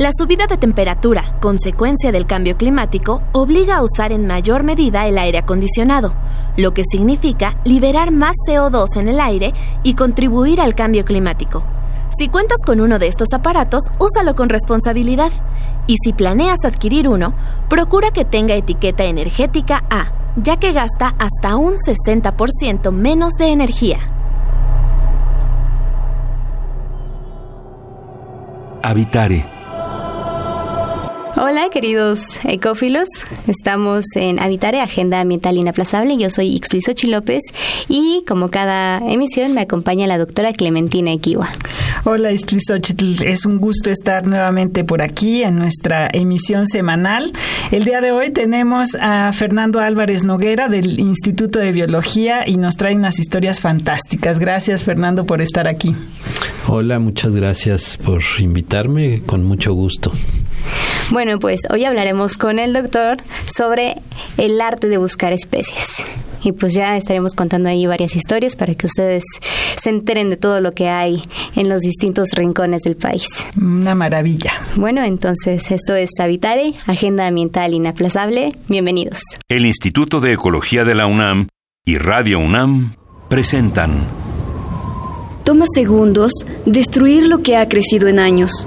La subida de temperatura, consecuencia del cambio climático, obliga a usar en mayor medida el aire acondicionado, lo que significa liberar más CO2 en el aire y contribuir al cambio climático. Si cuentas con uno de estos aparatos, úsalo con responsabilidad. Y si planeas adquirir uno, procura que tenga etiqueta energética A, ya que gasta hasta un 60% menos de energía. Habitare Hola, queridos ecófilos. Estamos en Habitare, Agenda Ambiental Inaplazable. Yo soy Ixlisochi López y, como cada emisión, me acompaña la doctora Clementina Equiwa. Hola, Ixlisochitl. Es un gusto estar nuevamente por aquí en nuestra emisión semanal. El día de hoy tenemos a Fernando Álvarez Noguera del Instituto de Biología y nos trae unas historias fantásticas. Gracias, Fernando, por estar aquí. Hola, muchas gracias por invitarme. Con mucho gusto. Bueno, pues hoy hablaremos con el doctor sobre el arte de buscar especies. Y pues ya estaremos contando ahí varias historias para que ustedes se enteren de todo lo que hay en los distintos rincones del país. Una maravilla. Bueno, entonces esto es Habitare, Agenda Ambiental Inaplazable. Bienvenidos. El Instituto de Ecología de la UNAM y Radio UNAM presentan. Toma segundos destruir lo que ha crecido en años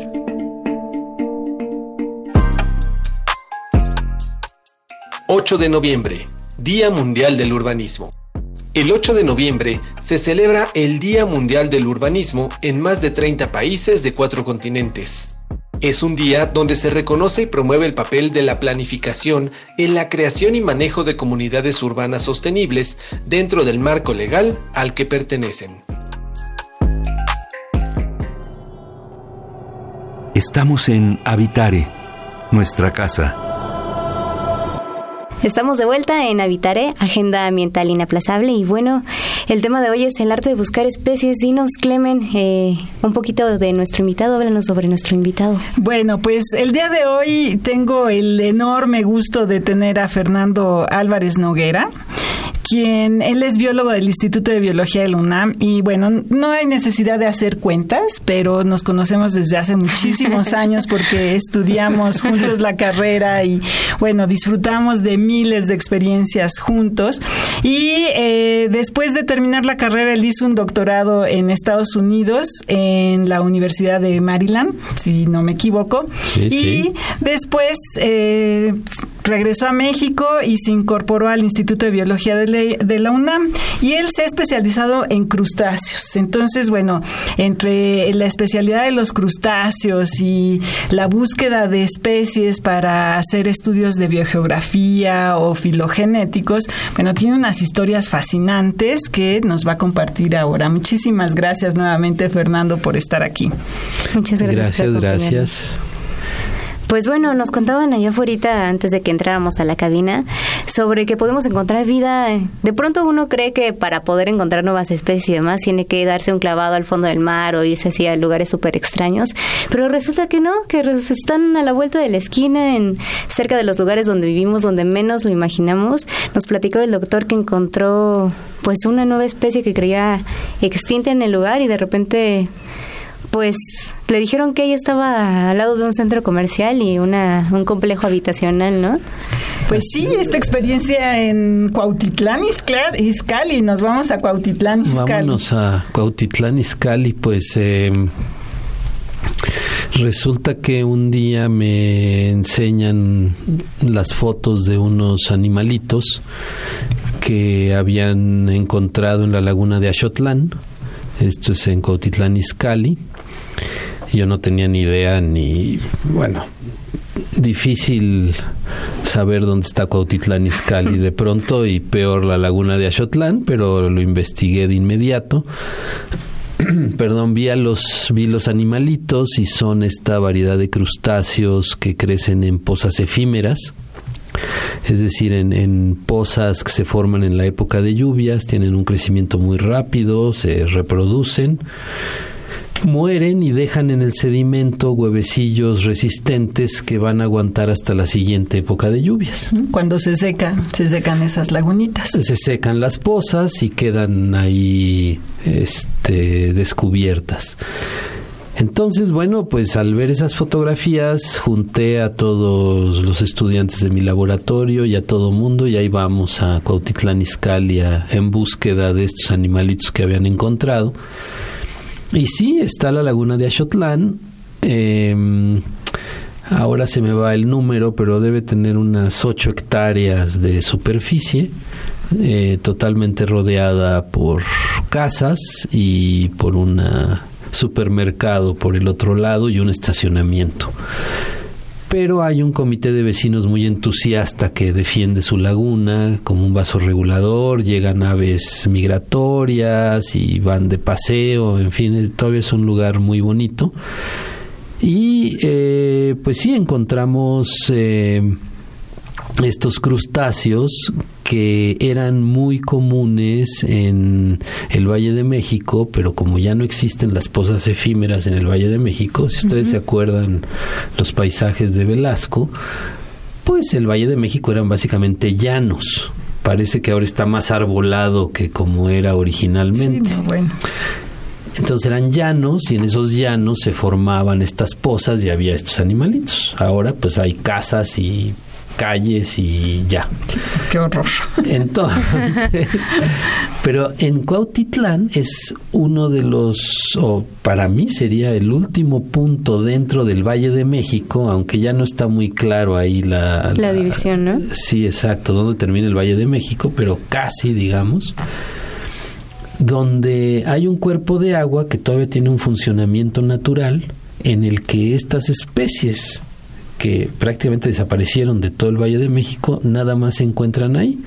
8 de noviembre, Día Mundial del Urbanismo. El 8 de noviembre se celebra el Día Mundial del Urbanismo en más de 30 países de cuatro continentes. Es un día donde se reconoce y promueve el papel de la planificación en la creación y manejo de comunidades urbanas sostenibles dentro del marco legal al que pertenecen. Estamos en Habitare, nuestra casa. Estamos de vuelta en Habitare, Agenda Ambiental Inaplazable. Y bueno, el tema de hoy es el arte de buscar especies. Dinos, Clemen, eh, un poquito de nuestro invitado. Háblanos sobre nuestro invitado. Bueno, pues el día de hoy tengo el enorme gusto de tener a Fernando Álvarez Noguera quien él es biólogo del Instituto de Biología del UNAM y bueno, no hay necesidad de hacer cuentas, pero nos conocemos desde hace muchísimos años porque estudiamos juntos la carrera y bueno, disfrutamos de miles de experiencias juntos. Y eh, después de terminar la carrera él hizo un doctorado en Estados Unidos en la Universidad de Maryland, si no me equivoco, y después eh, regresó a México y se incorporó al Instituto de Biología de de la UNAM y él se ha especializado en crustáceos. Entonces, bueno, entre la especialidad de los crustáceos y la búsqueda de especies para hacer estudios de biogeografía o filogenéticos, bueno, tiene unas historias fascinantes que nos va a compartir ahora. Muchísimas gracias nuevamente, Fernando, por estar aquí. Muchas gracias. Gracias, gracias. Pues bueno, nos contaban allá afuera antes de que entráramos a la cabina sobre que podemos encontrar vida. De pronto uno cree que para poder encontrar nuevas especies y demás tiene que darse un clavado al fondo del mar o irse así a lugares súper extraños, pero resulta que no, que están a la vuelta de la esquina, en cerca de los lugares donde vivimos, donde menos lo imaginamos. Nos platicó el doctor que encontró pues una nueva especie que creía extinta en el lugar y de repente pues le dijeron que ella estaba al lado de un centro comercial y una, un complejo habitacional, ¿no? Pues sí, esta experiencia en Cuautitlán Izcalli, nos vamos a Cuautitlán Izcalli. Vámonos a Cuautitlán Izcalli, pues... Eh, Resulta que un día me enseñan las fotos de unos animalitos que habían encontrado en la laguna de Axotlán. Esto es en Cuautitlán Izcalli. Yo no tenía ni idea ni, bueno, difícil saber dónde está Cuautitlán Izcalli de pronto y peor la laguna de Axotlán, pero lo investigué de inmediato. Perdón, vi, a los, vi los animalitos y son esta variedad de crustáceos que crecen en pozas efímeras es decir, en, en, pozas que se forman en la época de lluvias, tienen un crecimiento muy rápido, se reproducen mueren y dejan en el sedimento huevecillos resistentes que van a aguantar hasta la siguiente época de lluvias. Cuando se seca, se secan esas lagunitas. Se secan las pozas y quedan ahí este, descubiertas. Entonces, bueno, pues al ver esas fotografías junté a todos los estudiantes de mi laboratorio y a todo mundo y ahí vamos a Cuautitlán Izcalli en búsqueda de estos animalitos que habían encontrado. Y sí, está la laguna de Axotlán. Em, ahora se me va el número, pero debe tener unas 8 hectáreas de superficie, eh, totalmente rodeada por casas y por un supermercado por el otro lado y un estacionamiento pero hay un comité de vecinos muy entusiasta que defiende su laguna como un vaso regulador, llegan aves migratorias y van de paseo, en fin, todavía es un lugar muy bonito. Y eh, pues sí, encontramos eh, estos crustáceos que eran muy comunes en el Valle de México, pero como ya no existen las pozas efímeras en el Valle de México, si ustedes se acuerdan los paisajes de Velasco, pues el Valle de México eran básicamente llanos. Parece que ahora está más arbolado que como era originalmente. Entonces eran llanos y en esos llanos se formaban estas pozas y había estos animalitos. Ahora pues hay casas y calles y ya. Qué horror. Entonces, pero en Cuautitlán es uno de los, o para mí sería el último punto dentro del Valle de México, aunque ya no está muy claro ahí la... La, división, ¿no? Sí, exacto, donde termina el Valle de México, pero casi, digamos donde hay un cuerpo de agua que todavía tiene un funcionamiento natural en el que estas especies que prácticamente desaparecieron de todo el Valle de México, nada más se encuentran ahí.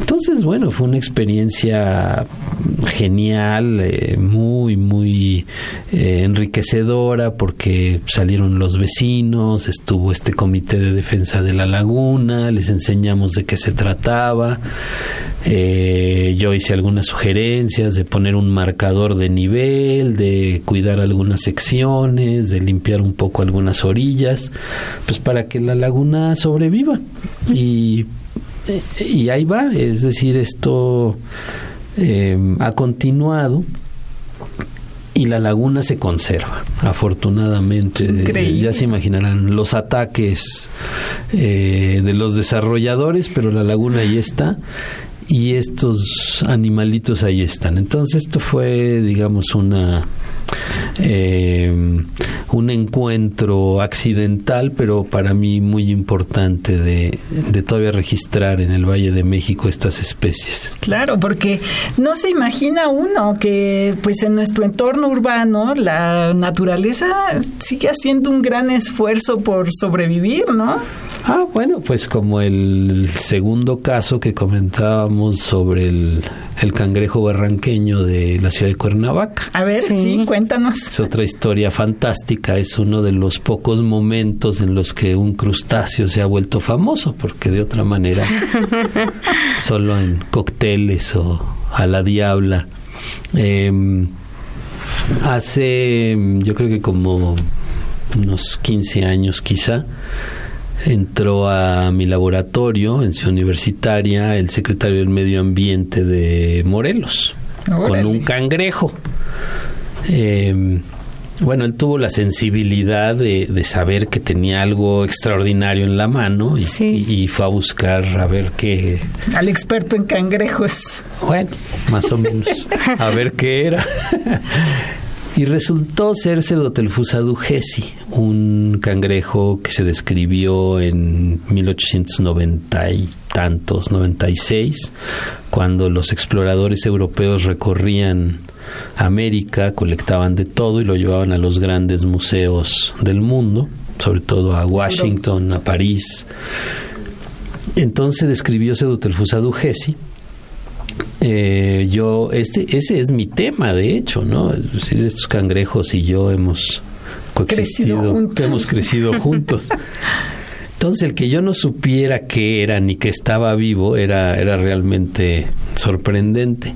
Entonces, bueno, fue una experiencia genial, eh, muy, muy eh, enriquecedora, porque salieron los vecinos, estuvo este comité de defensa de la laguna, les enseñamos de qué se trataba. Eh, yo hice algunas sugerencias de poner un marcador de nivel, de cuidar algunas secciones, de limpiar un poco algunas orillas pues para que la laguna sobreviva. Y, ahí va, es decir, esto eh, ha continuado y la laguna se conserva, afortunadamente. ya se imaginarán los ataques eh, de los desarrolladores, pero la laguna ahí está y estos animalitos ahí están. Entonces esto fue, digamos, una eh, un encuentro accidental, pero para mí muy importante de, de, todavía registrar en el Valle de México estas especies. Claro, porque no se imagina uno que pues en nuestro entorno urbano la naturaleza sigue haciendo un gran esfuerzo por sobrevivir, ¿no? Ah, bueno, pues como el segundo caso que comentábamos sobre el, el cangrejo barranqueño de la ciudad de Cuernavaca. A ver, sí, cuéntanos. Es otra historia fantástica, es uno de los pocos momentos en los que un crustáceo se ha vuelto famoso, porque de otra manera solo en cócteles o a la diabla. Em, hace, yo creo que como unos 15 años quizá, entró a mi laboratorio en Ciudad Universitaria el secretario del Medio Ambiente de Morelos con un cangrejo. Eh, bueno, él tuvo la sensibilidad de, saber que tenía algo extraordinario en la mano y, fue a buscar a ver qué... Al experto en cangrejos. Bueno, más o menos. A ver qué era. Y resultó ser Pseudotelphusa dugesi, un cangrejo que se describió en 1890 y tantos, 96, cuando los exploradores europeos recorrían América, colectaban de todo y lo llevaban a los grandes museos del mundo, sobre todo a Washington, a París. Entonces describió Pseudotelphusa dugesi eh, yo, este, ese es mi tema, de hecho, ¿no? Es decir, estos cangrejos y yo hemos coexistido, Crecido juntos. hemos crecido juntos. Entonces, el que yo no supiera qué era ni que estaba vivo era, era realmente sorprendente.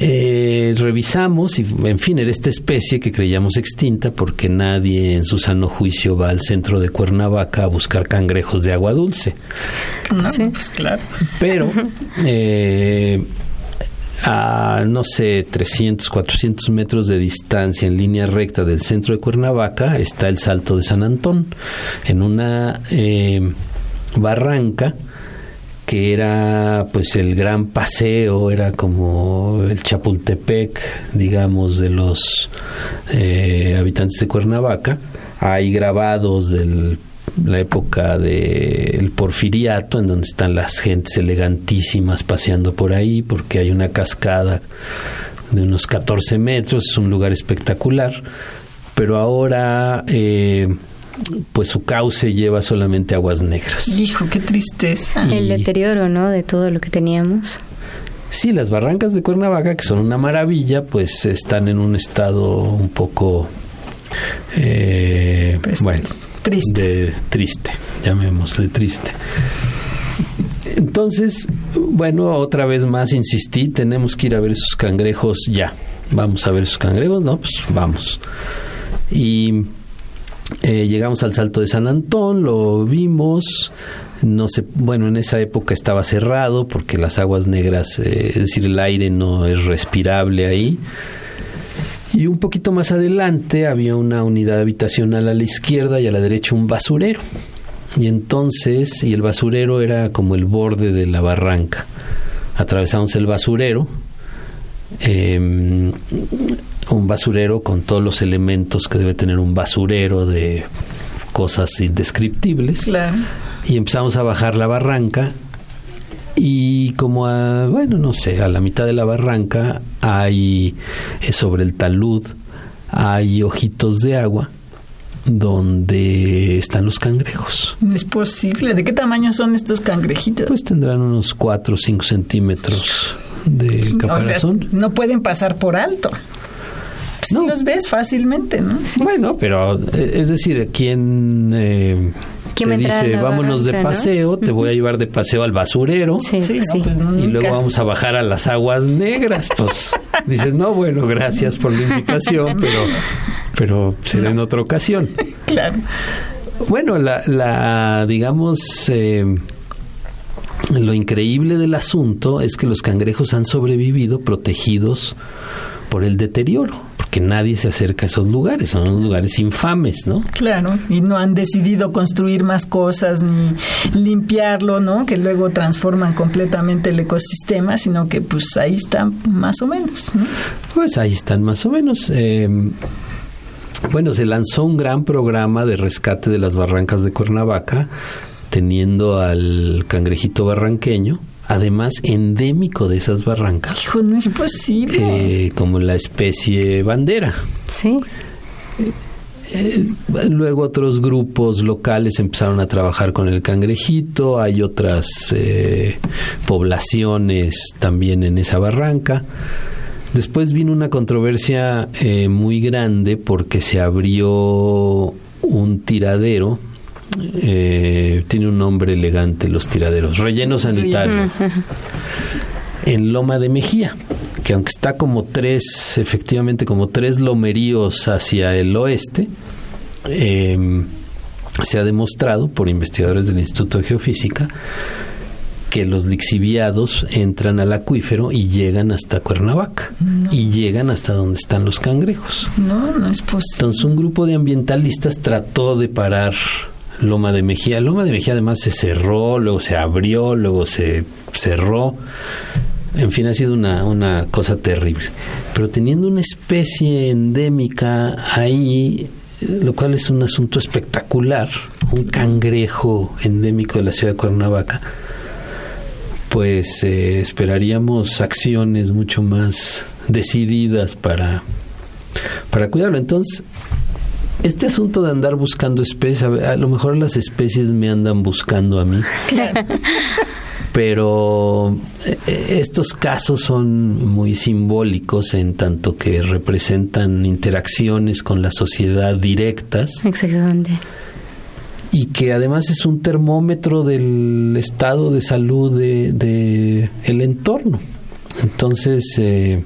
Eh, revisamos y, en fin, era esta especie que creíamos extinta porque nadie en su sano juicio va al centro de Cuernavaca a buscar cangrejos de agua dulce. No, Sí. pues claro. Pero eh, a, no sé, 300, 400 metros de distancia en línea recta del centro de Cuernavaca está el Salto de San Antón, en una eh, barranca que era pues el gran paseo, era como el Chapultepec, digamos, de los eh, habitantes de Cuernavaca. Hay grabados de la época del porfiriato, en donde están las gentes elegantísimas paseando por ahí, porque hay una cascada de unos 14 metros, es un lugar espectacular, pero ahora eh, pues su cauce lleva solamente aguas negras. Hijo, qué tristeza. El deterioro, ¿no? De todo lo que teníamos. Sí, las barrancas de Cuernavaca, que son una maravilla, pues están en un estado un poco, eh, Pues, bueno, triste. de triste, llamémosle triste. Entonces, bueno, otra vez más insistí, tenemos que ir a ver esos cangrejos ya. Vamos a ver esos cangrejos, ¿no? Pues vamos. Y eh, llegamos al Salto de San Antón, lo vimos. No sé, bueno, en esa época estaba cerrado porque las aguas negras, eh, es decir, el aire no es respirable ahí. Y un poquito más adelante había una unidad habitacional a la izquierda y a la derecha un basurero. Y entonces, y el basurero era como el borde de la barranca. Atravesamos el basurero, eh, un basurero con todos los elementos que debe tener un basurero de cosas indescriptibles. Claro. Y empezamos a bajar la barranca y como a, bueno, no sé, a la mitad de la barranca hay eh, sobre el talud hay ojitos de agua donde están los cangrejos. No es posible. ¿De qué tamaño son estos cangrejitos? Pues tendrán unos 4 o 5 centímetros de o sea, caparazón. no pueden pasar por alto. Sí No. los ves fácilmente, ¿no? Bueno, pero eh, es decir, quien eh, ¿Quién va te a dice vámonos de barranca, no?" paseo, te voy a llevar de paseo al basurero Sí, Sí, pues no, sí. pues no, y nunca. luego vamos a bajar a las aguas negras. Pues dices, no, bueno, gracias por la invitación, pero, pero será en otra ocasión. Claro. Bueno, la, la digamos, eh, lo increíble del asunto es que los cangrejos han sobrevivido protegidos por el deterioro, porque nadie se acerca a esos lugares, son unos lugares infames, ¿no? Claro, y no han decidido construir más cosas ni limpiarlo, ¿no? Que luego transforman completamente el ecosistema, sino que pues ahí están más o menos, ¿no? Pues ahí están más o menos. eh, bueno, se lanzó un gran programa de rescate de las barrancas de Cuernavaca, teniendo al cangrejito barranqueño, además endémico de esas barrancas, Hijo, no es posible. eh, como la especie bandera. Sí. Eh, luego otros grupos locales empezaron a trabajar con el cangrejito, hay otras eh, poblaciones también en esa barranca. Después vino una controversia eh, muy grande porque se abrió un tiradero, eh, tiene un nombre elegante los tiraderos, relleno sanitario, en Loma de Mejía, que aunque está como tres, efectivamente como tres lomeríos hacia el oeste, eh, se ha demostrado por investigadores del Instituto de Geofísica que los lixiviados entran al acuífero y llegan hasta Cuernavaca y llegan hasta donde están los cangrejos. No, no es posible. Entonces un grupo de ambientalistas trató de parar Loma de Mejía. Loma de Mejía además se cerró, luego se abrió, luego se cerró. en fin, ha sido una, una cosa terrible. Pero teniendo una especie endémica ahí, lo cual es un asunto espectacular, un cangrejo endémico de la ciudad de Cuernavaca, pues eh, esperaríamos acciones mucho más decididas para, para cuidarlo. Entonces, este asunto de andar buscando especies, a lo mejor las especies me andan buscando a mí. Pero eh, estos casos son muy simbólicos en tanto que representan interacciones con la sociedad directas. Exactamente. Y que además es un termómetro del estado de salud de, de el entorno. Entonces, eh,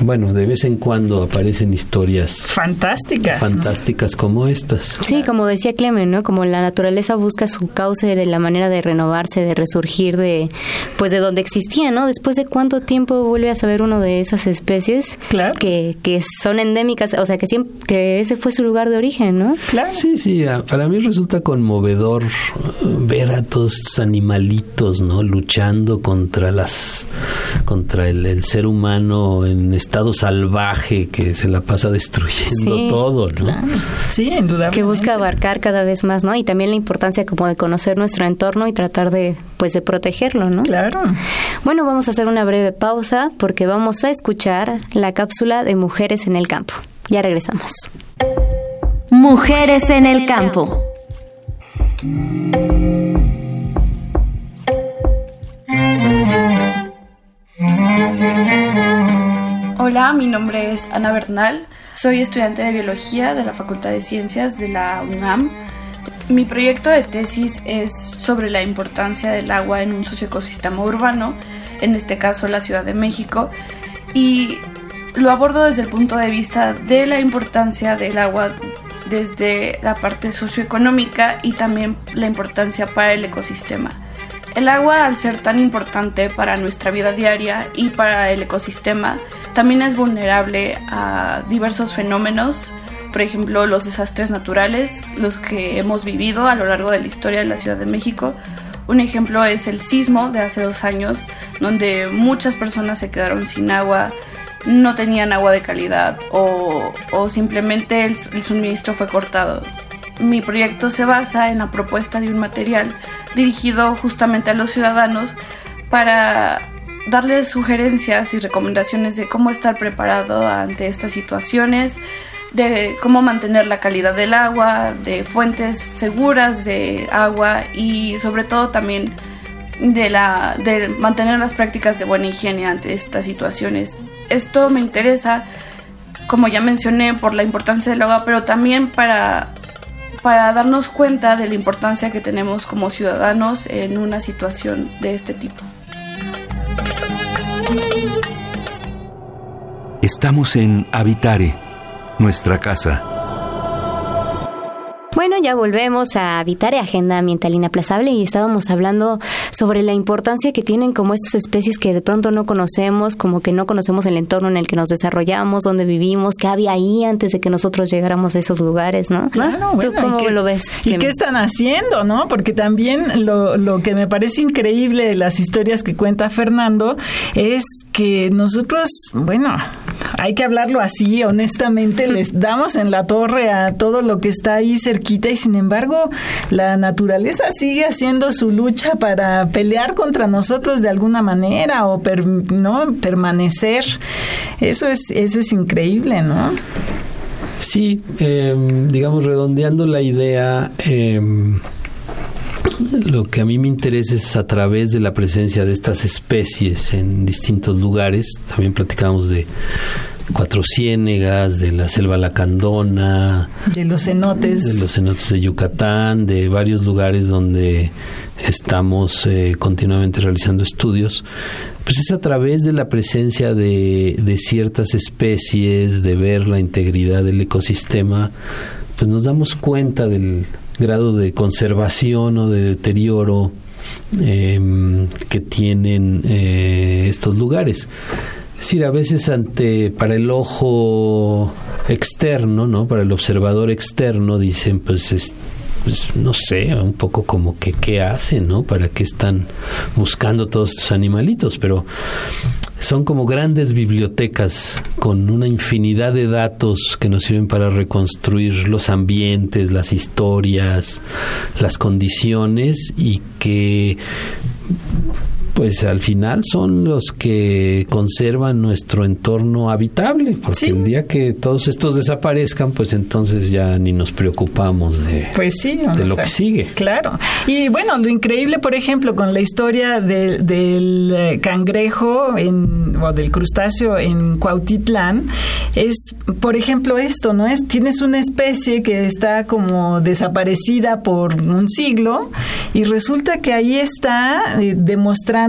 bueno, de vez en cuando aparecen historias fantásticas. Fantásticas como estas. Sí, como decía Clemen, ¿no? Como la naturaleza busca su cauce de la manera de renovarse, de resurgir de pues de donde existía, ¿no? Después de cuánto tiempo vuelve a saber uno de esas especies claro. que, que son endémicas, o sea, que siempre que ese fue su lugar de origen, ¿no? Claro. Sí, sí, para mí resulta conmovedor ver a todos estos animalitos, ¿no? luchando contra las contra el, el ser humano en estado salvaje que se la pasa destruyendo todo, ¿no? Sí, indudablemente. Que busca abarcar cada vez más, ¿no? Y también la importancia como de conocer nuestro entorno y tratar de, pues, de protegerlo, ¿no? Claro. Bueno, vamos a hacer una breve pausa porque vamos a escuchar la cápsula de Mujeres en el Campo. Ya regresamos. Mujeres en el Campo. Hola, mi nombre es Ana Bernal. Soy estudiante de biología de la Facultad de Ciencias de la UNAM. Mi proyecto de tesis es sobre la importancia del agua en un socioecosistema urbano, en este caso la Ciudad de México, y lo abordo desde el punto de vista de la importancia del agua desde la parte socioeconómica y también la importancia para el ecosistema. El agua, al ser tan importante para nuestra vida diaria y para el ecosistema, también es vulnerable a diversos fenómenos, por ejemplo, los desastres naturales, los que hemos vivido a lo largo de la historia de la Ciudad de México. Un ejemplo es el sismo de hace dos años, donde muchas personas se quedaron sin agua, no tenían agua de calidad o, simplemente el suministro fue cortado. Mi proyecto se basa en la propuesta de un material dirigido justamente a los ciudadanos para darles sugerencias y recomendaciones de cómo estar preparado ante estas situaciones, de cómo mantener la calidad del agua, de fuentes seguras de agua y sobre todo también de, la, de mantener las prácticas de buena higiene ante estas situaciones. Esto me interesa, como ya mencioné, por la importancia del agua, pero también para para darnos cuenta de la importancia que tenemos como ciudadanos en una situación de este tipo. Estamos en Habitare, nuestra casa. Bueno, ya volvemos a habitar Agenda Ambiental Inaplazable y estábamos hablando sobre la importancia que tienen como estas especies que de pronto no conocemos, como que no conocemos el entorno en el que nos desarrollamos, dónde vivimos, qué había ahí antes de que nosotros llegáramos a esos lugares, ¿no? Claro, ¿Tú cómo qué, lo ves? ¿Y qué están haciendo, no? Porque también lo, lo que me parece increíble de las historias que cuenta Fernando es que nosotros, bueno, hay que hablarlo así, honestamente, les damos en la torre a todo lo que está ahí cerquita y sin embargo la naturaleza sigue haciendo su lucha para pelear contra nosotros de alguna manera o no permanecer. Eso es eso es increíble, ¿no? Sí, eh, digamos redondeando la idea. Eh, lo que a mí me interesa es a través de la presencia de estas especies en distintos lugares. También platicamos de Cuatro Ciénegas, de la selva lacandona, de los cenotes, de los cenotes de Yucatán, de varios lugares donde estamos eh, continuamente realizando estudios, pues es a través de la presencia de, de ciertas especies, de ver la integridad del ecosistema, pues nos damos cuenta del grado de conservación o de deterioro eh, que tienen eh, estos lugares. Es decir, a veces ante para el ojo externo, ¿no? Para el observador externo dicen, pues es, pues no sé, un poco como que qué hacen, ¿no? Para qué están buscando todos estos animalitos, pero son como grandes bibliotecas con una infinidad de datos que nos sirven para reconstruir los ambientes, las historias, las condiciones y que pues al final son los que conservan nuestro entorno habitable, porque el día que todos estos desaparezcan, pues entonces ya ni nos preocupamos de, pues sí, de lo que sigue. Claro. Y bueno, lo increíble, por ejemplo, con la historia del eh, cangrejo en, o del crustáceo en Cuautitlán, es, por ejemplo, esto, ¿no? Es, tienes una especie que está como desaparecida por un siglo y resulta que ahí está eh, demostrando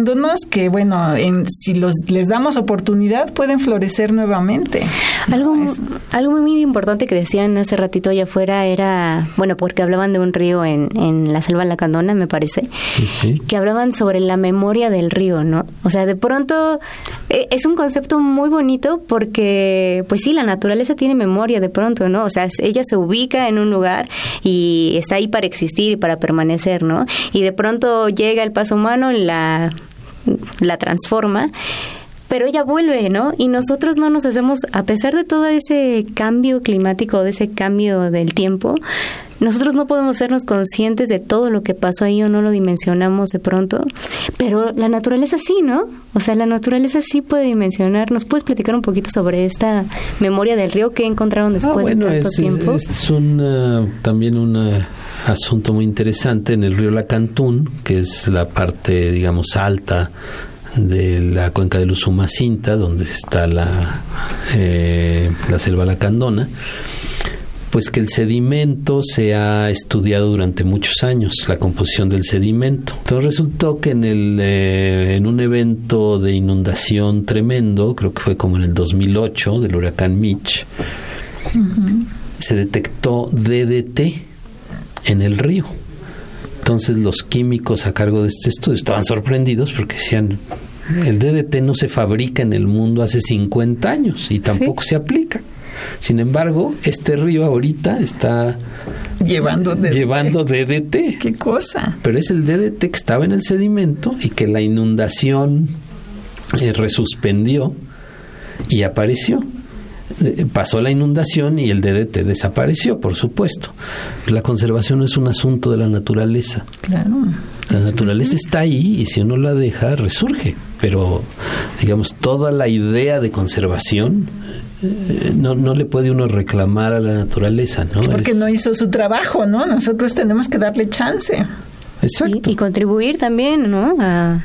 que, bueno, en, si los, les damos oportunidad, pueden florecer nuevamente. Algo, algo muy importante que decían hace ratito allá afuera era, bueno, porque hablaban de un río en, en la selva lacandona, me parece, que hablaban sobre la memoria del río, ¿no? O sea, de pronto e, es un concepto muy bonito porque, pues sí, la naturaleza tiene memoria de pronto, ¿no? O sea, ella se ubica en un lugar y está ahí para existir y para permanecer, ¿no? Y de pronto llega el paso humano, la la transforma, pero ella vuelve, ¿no? Y nosotros no nos hacemos, a pesar de todo ese cambio climático, de ese cambio del tiempo, nosotros no podemos sernos conscientes de todo lo que pasó ahí o no lo dimensionamos de pronto, pero la naturaleza sí, ¿no? O sea, la naturaleza sí puede dimensionar. ¿Nos puedes platicar un poquito sobre esta memoria del río que encontraron después de tanto es, tiempo? Es, es un, también un asunto muy interesante en el río Lacantún, que es la parte, digamos, alta de la cuenca del Usumacinta, donde está la, eh, la selva lacandona pues que el sedimento se ha estudiado durante muchos años, la composición del sedimento. Entonces resultó que en, el, eh, en un evento de inundación tremendo, creo que fue como en el 2008, del huracán Mitch, se detectó DDT en el río. Entonces los químicos a cargo de este estudio estaban sorprendidos porque decían, el DDT no se fabrica en el mundo hace 50 años y tampoco se aplica. Sin embargo, este río ahorita está llevando DDT. llevando DDT. ¿Qué cosa? Pero es el DDT que estaba en el sedimento y que la inundación eh, resuspendió y apareció. Eh, pasó la inundación y el DDT desapareció, por supuesto. La conservación es un asunto de la naturaleza. Claro. La naturaleza está ahí y si uno la deja, resurge. Pero, digamos, toda la idea de conservación eh, no, no le puede uno reclamar a la naturaleza, ¿no? Porque no hizo su trabajo, ¿no? Nosotros tenemos que darle chance. Exacto. Y, contribuir también, ¿no? A,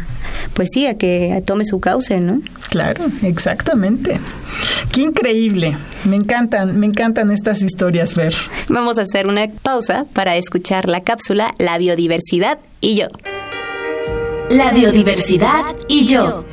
pues sí, a que tome su cauce, ¿no? Claro, exactamente. Qué increíble. Me encantan, me encantan estas historias ver. Vamos a hacer una pausa para escuchar la cápsula La biodiversidad y yo. La biodiversidad y yo.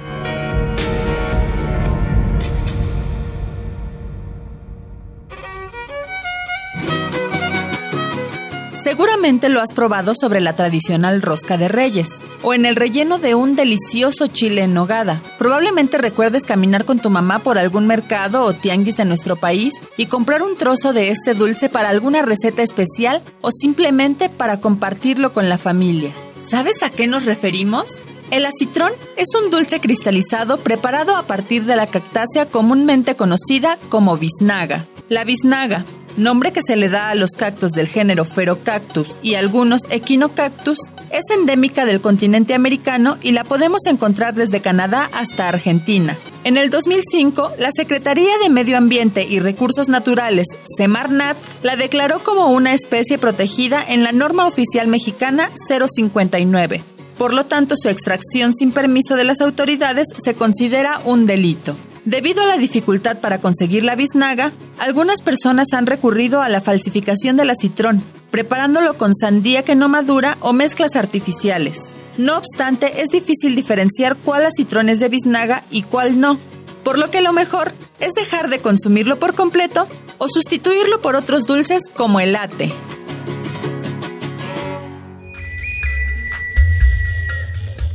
Seguramente lo has probado sobre la tradicional rosca de reyes o en el relleno de un delicioso chile en nogada. Probablemente recuerdes caminar con tu mamá por algún mercado o tianguis de nuestro país y comprar un trozo de este dulce para alguna receta especial o simplemente para compartirlo con la familia. ¿Sabes a qué nos referimos? El acitrón es un dulce cristalizado preparado a partir de la cactácea comúnmente conocida como biznaga. La biznaga, nombre que se le da a los cactus del género Ferocactus y algunos Equinocactus, es endémica del continente americano y la podemos encontrar desde Canadá hasta Argentina. En el 2005, la Secretaría de Medio Ambiente y Recursos Naturales, Semarnat, la declaró como una especie protegida en la norma oficial mexicana 059. Por lo tanto, su extracción sin permiso de las autoridades se considera un delito. Debido a la dificultad para conseguir la biznaga, algunas personas han recurrido a la falsificación del acitrón, preparándolo con sandía que no madura o mezclas artificiales. No obstante, es difícil diferenciar cuál acitrón es de biznaga y cuál no, por lo que lo mejor es dejar de consumirlo por completo o sustituirlo por otros dulces como el ate.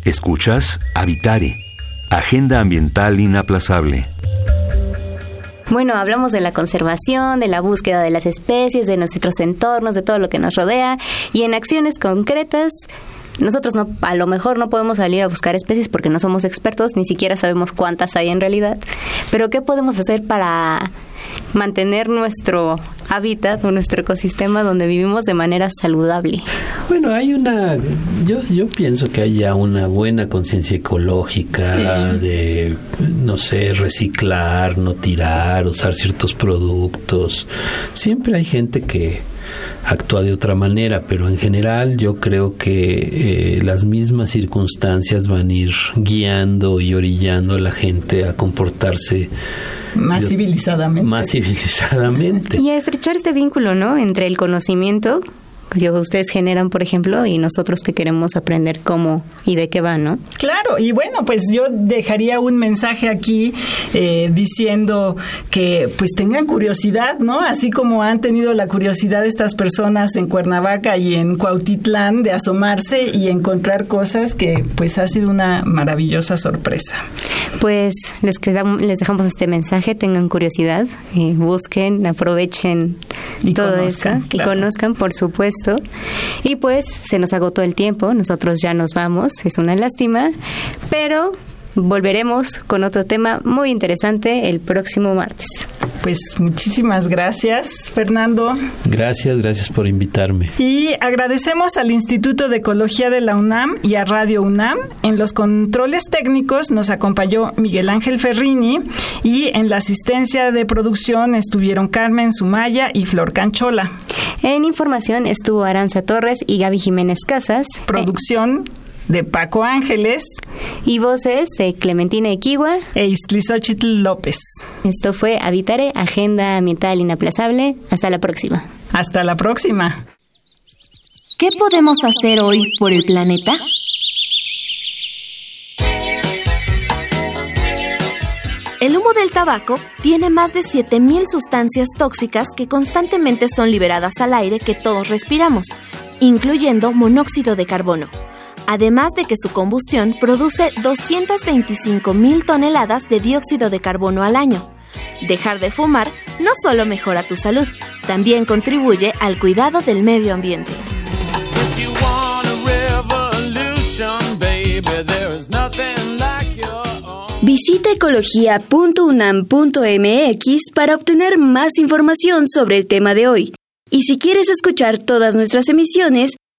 Escuchas Habitare, Agenda Ambiental Inaplazable. Bueno, hablamos de la conservación, de la búsqueda de las especies, de nuestros entornos, de todo lo que nos rodea y en acciones concretas nosotros no, a lo mejor no podemos salir a buscar especies porque no somos expertos, ni siquiera sabemos cuántas hay en realidad, pero ¿qué podemos hacer para mantener nuestro hábitat o nuestro ecosistema donde vivimos de manera saludable? Bueno, hay una, yo, yo pienso que hay ya una buena conciencia ecológica de, no sé, reciclar, no tirar, usar ciertos productos. Siempre hay gente que actúa de otra manera, pero en general yo creo que eh, las mismas circunstancias van a ir guiando y orillando a la gente a comportarse más civilizadamente. Más civilizadamente. Y a estrechar este vínculo, ¿no? Entre el conocimiento ustedes generan, por ejemplo, y nosotros que queremos aprender cómo y de qué va, ¿no? Claro, y bueno, pues yo dejaría un mensaje aquí eh, diciendo que pues tengan curiosidad, ¿no? Así como han tenido la curiosidad estas personas en Cuernavaca y en Cuautitlán de asomarse y encontrar cosas que pues ha sido una maravillosa sorpresa. Pues les, quedamos, les dejamos este mensaje, tengan curiosidad, eh, busquen, aprovechen y todo eso y conozcan, por supuesto y pues se nos agotó el tiempo, nosotros ya nos vamos, es una lástima, pero volveremos con otro tema muy interesante el próximo martes. Pues muchísimas gracias, Fernando. Gracias, gracias por invitarme. Y agradecemos al Instituto de Ecología de la UNAM y a Radio UNAM. En los controles técnicos nos acompañó Miguel Ángel Ferrini y en la asistencia de producción estuvieron Carmen Sumaya y Flor Canchola. En información estuvo Aranza Torres y Gaby Jiménez Casas. Producción de Paco Ángeles. Y voces de Clementina Equigua. E Istlizochitl López. Esto fue Habitare, Agenda Ambiental Inaplazable. Hasta la próxima. Hasta la próxima. ¿Qué podemos hacer hoy por el planeta? El humo del tabaco tiene más de 7.000 sustancias tóxicas que constantemente son liberadas al aire que todos respiramos, incluyendo monóxido de carbono además de que su combustión produce 225 mil toneladas de dióxido de carbono al año. Dejar de fumar no solo mejora tu salud, también contribuye al cuidado del medio ambiente. Visita ecología.unam.mx para obtener más información sobre el tema de hoy. Y si quieres escuchar todas nuestras emisiones,